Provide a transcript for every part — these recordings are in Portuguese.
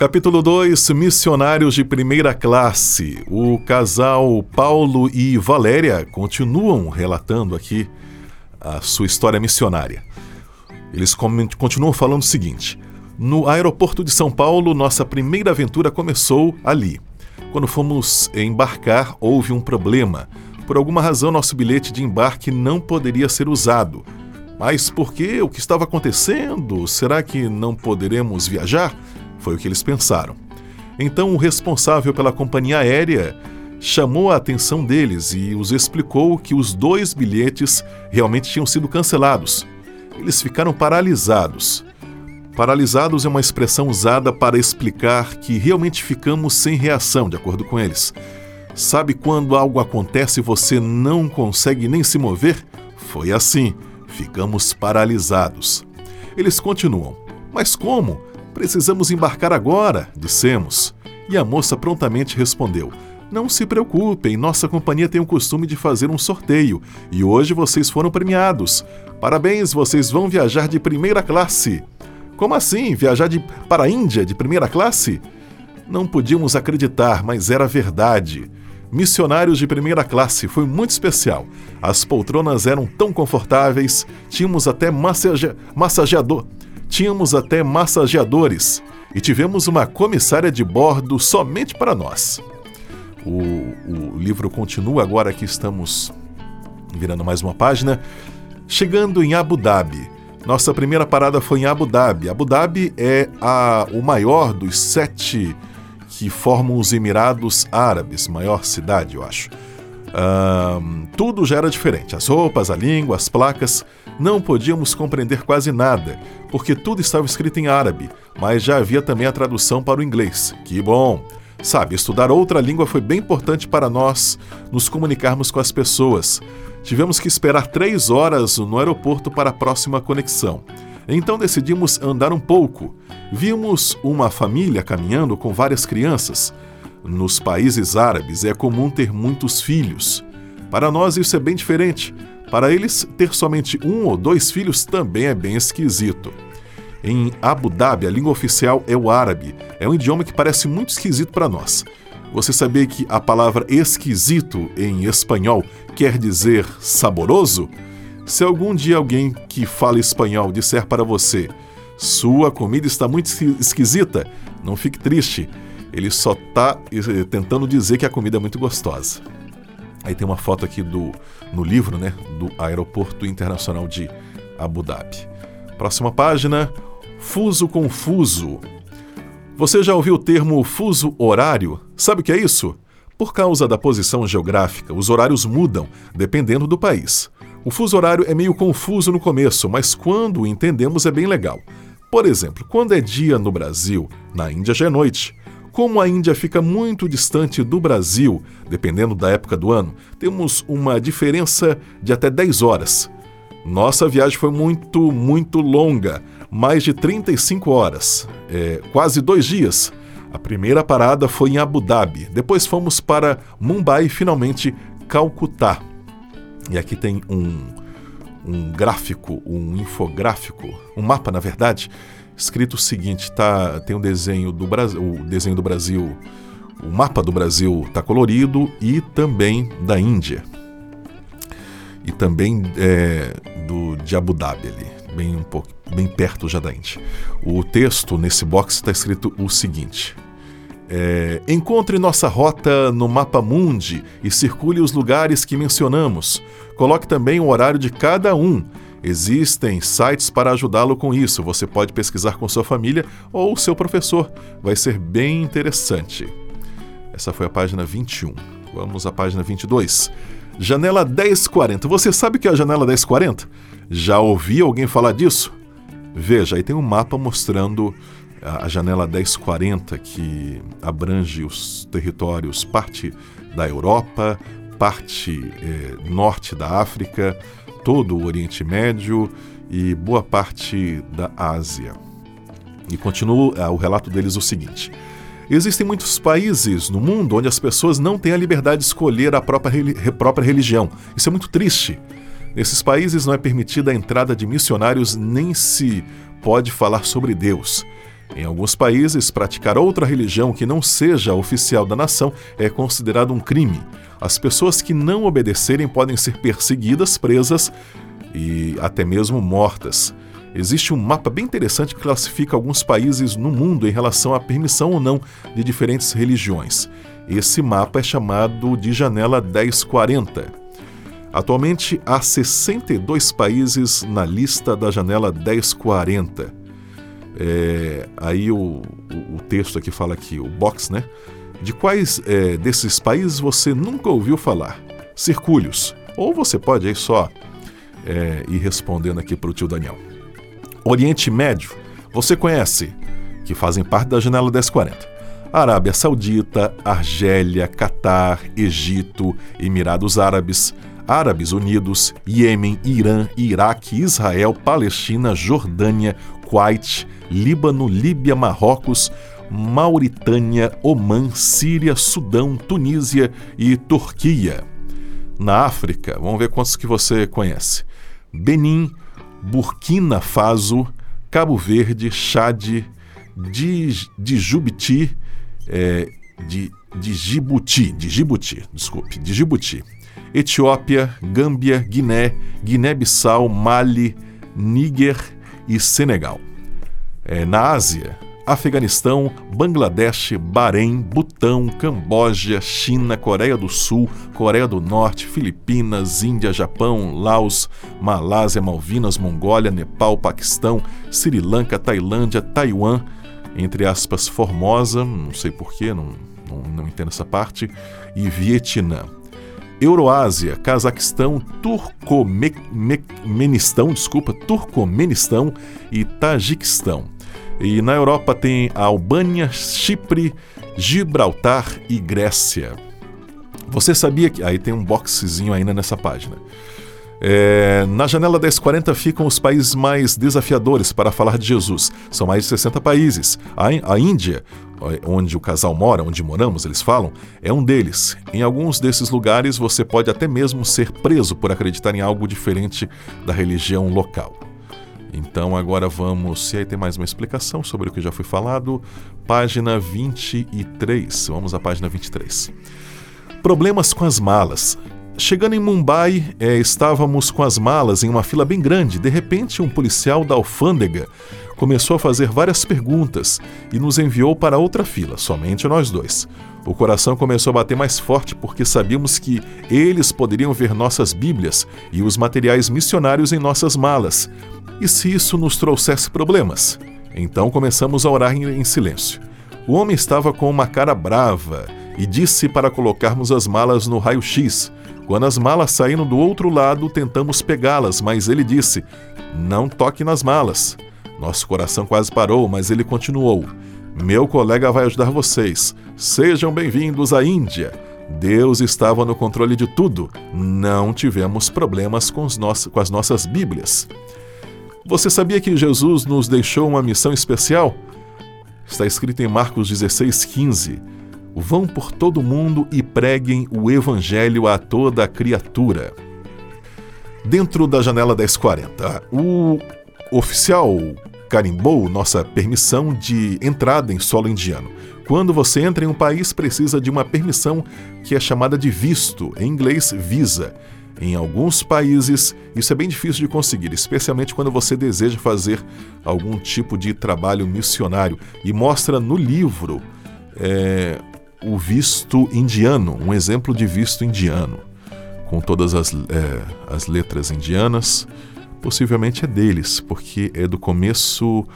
Capítulo 2 Missionários de primeira classe. O casal Paulo e Valéria continuam relatando aqui a sua história missionária. Eles continuam falando o seguinte: No aeroporto de São Paulo, nossa primeira aventura começou ali. Quando fomos embarcar, houve um problema. Por alguma razão, nosso bilhete de embarque não poderia ser usado. Mas por que? O que estava acontecendo? Será que não poderemos viajar? Foi o que eles pensaram. Então, o responsável pela companhia aérea chamou a atenção deles e os explicou que os dois bilhetes realmente tinham sido cancelados. Eles ficaram paralisados. Paralisados é uma expressão usada para explicar que realmente ficamos sem reação, de acordo com eles. Sabe quando algo acontece e você não consegue nem se mover? Foi assim. Ficamos paralisados. Eles continuam. Mas como? Precisamos embarcar agora, dissemos. E a moça prontamente respondeu: Não se preocupem, nossa companhia tem o costume de fazer um sorteio e hoje vocês foram premiados. Parabéns, vocês vão viajar de primeira classe. Como assim? Viajar de, para a Índia de primeira classe? Não podíamos acreditar, mas era verdade. Missionários de primeira classe, foi muito especial. As poltronas eram tão confortáveis, tínhamos até massage... massageador tínhamos até massageadores e tivemos uma comissária de bordo somente para nós. O, o livro continua agora que estamos virando mais uma página. Chegando em Abu Dhabi. Nossa primeira parada foi em Abu Dhabi. Abu Dhabi é a, o maior dos sete que formam os Emirados Árabes, maior cidade, eu acho. Tudo já era diferente. As roupas, a língua, as placas. Não podíamos compreender quase nada, porque tudo estava escrito em árabe, mas já havia também a tradução para o inglês. Que bom! Sabe, estudar outra língua foi bem importante para nós nos comunicarmos com as pessoas. Tivemos que esperar três horas no aeroporto para a próxima conexão. Então decidimos andar um pouco. Vimos uma família caminhando com várias crianças. Nos países árabes é comum ter muitos filhos. Para nós isso é bem diferente. Para eles, ter somente um ou dois filhos também é bem esquisito. Em Abu Dhabi, a língua oficial é o árabe. É um idioma que parece muito esquisito para nós. Você sabia que a palavra esquisito em espanhol quer dizer saboroso? Se algum dia alguém que fala espanhol disser para você sua comida está muito esquisita, não fique triste. Ele só está eh, tentando dizer que a comida é muito gostosa. Aí tem uma foto aqui do no livro, né, do Aeroporto Internacional de Abu Dhabi. Próxima página, fuso confuso. Você já ouviu o termo fuso horário? Sabe o que é isso? Por causa da posição geográfica, os horários mudam dependendo do país. O fuso horário é meio confuso no começo, mas quando o entendemos é bem legal. Por exemplo, quando é dia no Brasil, na Índia já é noite. Como a Índia fica muito distante do Brasil, dependendo da época do ano, temos uma diferença de até 10 horas. Nossa viagem foi muito, muito longa, mais de 35 horas, é, quase dois dias. A primeira parada foi em Abu Dhabi, depois fomos para Mumbai e finalmente Calcutá. E aqui tem um, um gráfico, um infográfico, um mapa, na verdade, escrito o seguinte, tá, tem um desenho do Brasil, o desenho do Brasil, o mapa do Brasil está colorido e também da Índia. E também é, do, de Abu Dhabi ali, bem, um pouco, bem perto já da Índia. O texto nesse box está escrito o seguinte: é, encontre nossa rota no mapa mundi e circule os lugares que mencionamos. Coloque também o horário de cada um Existem sites para ajudá-lo com isso. Você pode pesquisar com sua família ou seu professor. Vai ser bem interessante. Essa foi a página 21. Vamos à página 22. Janela 1040. Você sabe o que é a janela 1040? Já ouvi alguém falar disso? Veja, aí tem um mapa mostrando a janela 1040 que abrange os territórios parte da Europa, parte eh, norte da África, todo o Oriente Médio e boa parte da Ásia. E continua uh, o relato deles o seguinte: Existem muitos países no mundo onde as pessoas não têm a liberdade de escolher a própria, própria religião. Isso é muito triste. Nesses países não é permitida a entrada de missionários nem se pode falar sobre Deus. Em alguns países, praticar outra religião que não seja a oficial da nação é considerado um crime. As pessoas que não obedecerem podem ser perseguidas, presas e até mesmo mortas. Existe um mapa bem interessante que classifica alguns países no mundo em relação à permissão ou não de diferentes religiões. Esse mapa é chamado de Janela 1040. Atualmente há 62 países na lista da Janela 1040. É, aí o, o, o, texto aqui fala aqui, o box, né? De quais é, desses países você nunca ouviu falar? Circule-os. Ou você pode aí só é, ir respondendo aqui para o tio Daniel. Oriente Médio, você conhece, que fazem parte da janela 1040. Arábia Saudita, Argélia, Catar, Egito, Emirados Árabes, Árabes Unidos, Iêmen, Irã, Iraque, Israel, Palestina, Jordânia, Kuwait, Líbano, Líbia, Marrocos, Mauritânia, Omã, Síria, Sudão, Tunísia e Turquia. Na África, vamos ver quantos que você conhece. Benin, Burkina Faso, Cabo Verde, Chad, Djibouti, é, de, Djibouti, Djibouti, desculpe, de Djibouti, Etiópia, Gâmbia, Guiné, Guiné-Bissau, Mali, Níger e Senegal. É, na Ásia, Afeganistão, Bangladesh, Bahrein, Butão, Camboja, China, Coreia do Sul, Coreia do Norte, Filipinas, Índia, Japão, Laos, Malásia, Malvinas, Mongólia, Nepal, Paquistão, Sri Lanka, Tailândia, Taiwan, entre aspas, Formosa, não sei porquê, não, não, não entendo essa parte, e Vietnã. Euroásia, Cazaquistão, Turcomenistão, desculpa, Turcomenistão e Tajiquistão. E na Europa tem a Albânia, Chipre, Gibraltar e Grécia. Você sabia que. Aí tem um boxezinho ainda nessa página. É, na janela 1040 ficam os países mais desafiadores para falar de Jesus. São mais de 60 países. A, a Índia, onde o casal mora, onde moramos, eles falam, é um deles. Em alguns desses lugares você pode até mesmo ser preso por acreditar em algo diferente da religião local. Então agora vamos, se aí tem mais uma explicação sobre o que já foi falado, página 23. Vamos à página 23. Problemas com as malas. Chegando em Mumbai, é, estávamos com as malas em uma fila bem grande. De repente, um policial da alfândega começou a fazer várias perguntas e nos enviou para outra fila, somente nós dois. O coração começou a bater mais forte porque sabíamos que eles poderiam ver nossas Bíblias e os materiais missionários em nossas malas. E se isso nos trouxesse problemas? Então começamos a orar em silêncio. O homem estava com uma cara brava e disse para colocarmos as malas no raio-x. Quando as malas saíram do outro lado, tentamos pegá-las, mas ele disse: Não toque nas malas. Nosso coração quase parou, mas ele continuou: Meu colega vai ajudar vocês. Sejam bem-vindos à Índia. Deus estava no controle de tudo. Não tivemos problemas com, com as nossas Bíblias. Você sabia que Jesus nos deixou uma missão especial? Está escrito em Marcos 16,15. Vão por todo mundo e preguem o Evangelho a toda criatura. Dentro da janela 1040, o oficial carimbou nossa permissão de entrada em solo indiano. Quando você entra em um país, precisa de uma permissão que é chamada de visto, em inglês, visa. Em alguns países, isso é bem difícil de conseguir, especialmente quando você deseja fazer algum tipo de trabalho missionário. E mostra no livro é, o visto indiano, um exemplo de visto indiano, com todas as, é, as letras indianas. Possivelmente é deles, porque é do começo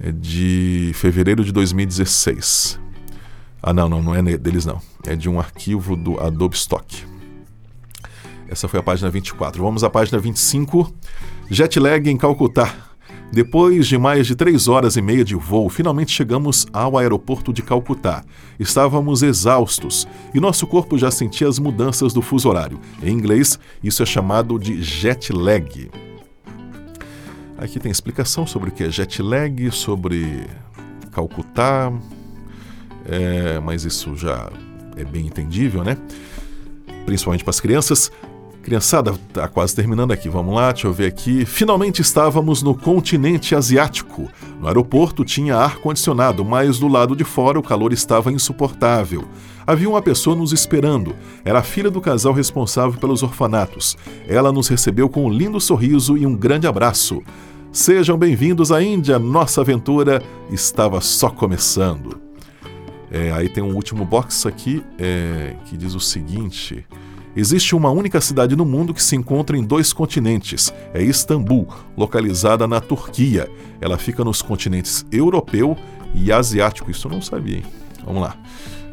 é de fevereiro de 2016. Ah, não, não, não é deles não. É de um arquivo do Adobe Stock. Essa foi a página 24. Vamos à página 25. Jet lag em Calcutá. Depois de mais de três horas e meia de voo, finalmente chegamos ao aeroporto de Calcutá. Estávamos exaustos e nosso corpo já sentia as mudanças do fuso horário. Em inglês, isso é chamado de jet lag. Aqui tem explicação sobre o que é jet lag, sobre Calcutá, é, mas isso já é bem entendível, né? Principalmente para as crianças. Criançada, tá quase terminando aqui. Vamos lá, deixa eu ver aqui. Finalmente estávamos no continente asiático. No aeroporto tinha ar-condicionado, mas do lado de fora o calor estava insuportável. Havia uma pessoa nos esperando. Era a filha do casal responsável pelos orfanatos. Ela nos recebeu com um lindo sorriso e um grande abraço. Sejam bem-vindos à Índia, nossa aventura estava só começando. É, aí tem um último box aqui é, que diz o seguinte. Existe uma única cidade no mundo que se encontra em dois continentes. É Istambul, localizada na Turquia. Ela fica nos continentes europeu e asiático. Isso eu não sabia, hein? Vamos lá.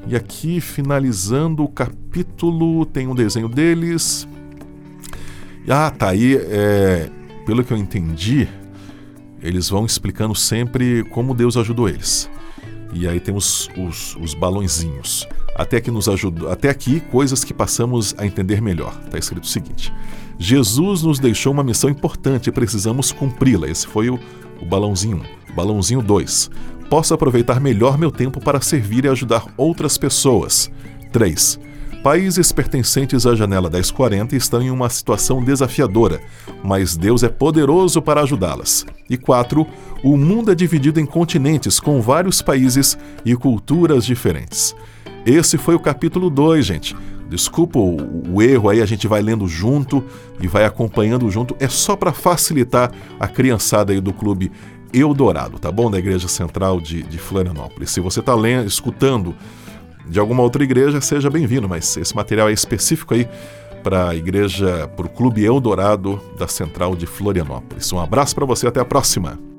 E aqui, finalizando o capítulo, tem um desenho deles. Ah, tá aí. É, pelo que eu entendi, eles vão explicando sempre como Deus ajudou eles. E aí tem os, os, os balãozinhos. Até aqui nos ajudou, até aqui coisas que passamos a entender melhor. Está escrito o seguinte: Jesus nos deixou uma missão importante e precisamos cumpri-la. Esse foi o, o balãozinho 1. Balãozinho 2. Posso aproveitar melhor meu tempo para servir e ajudar outras pessoas. 3. Países pertencentes à janela 1040 estão em uma situação desafiadora, mas Deus é poderoso para ajudá-las. E 4. O mundo é dividido em continentes com vários países e culturas diferentes. Esse foi o capítulo 2, gente. Desculpa o, o, erro aí, a gente vai lendo junto e vai acompanhando junto. É só para facilitar a criançada aí do clube Eldorado, tá bom? Da Igreja Central de, de Florianópolis. Se você está escutando de alguma outra igreja, seja bem-vindo, mas esse material é específico aí para a igreja, para o Clube Eldorado da Central de Florianópolis. Um abraço para você, até a próxima!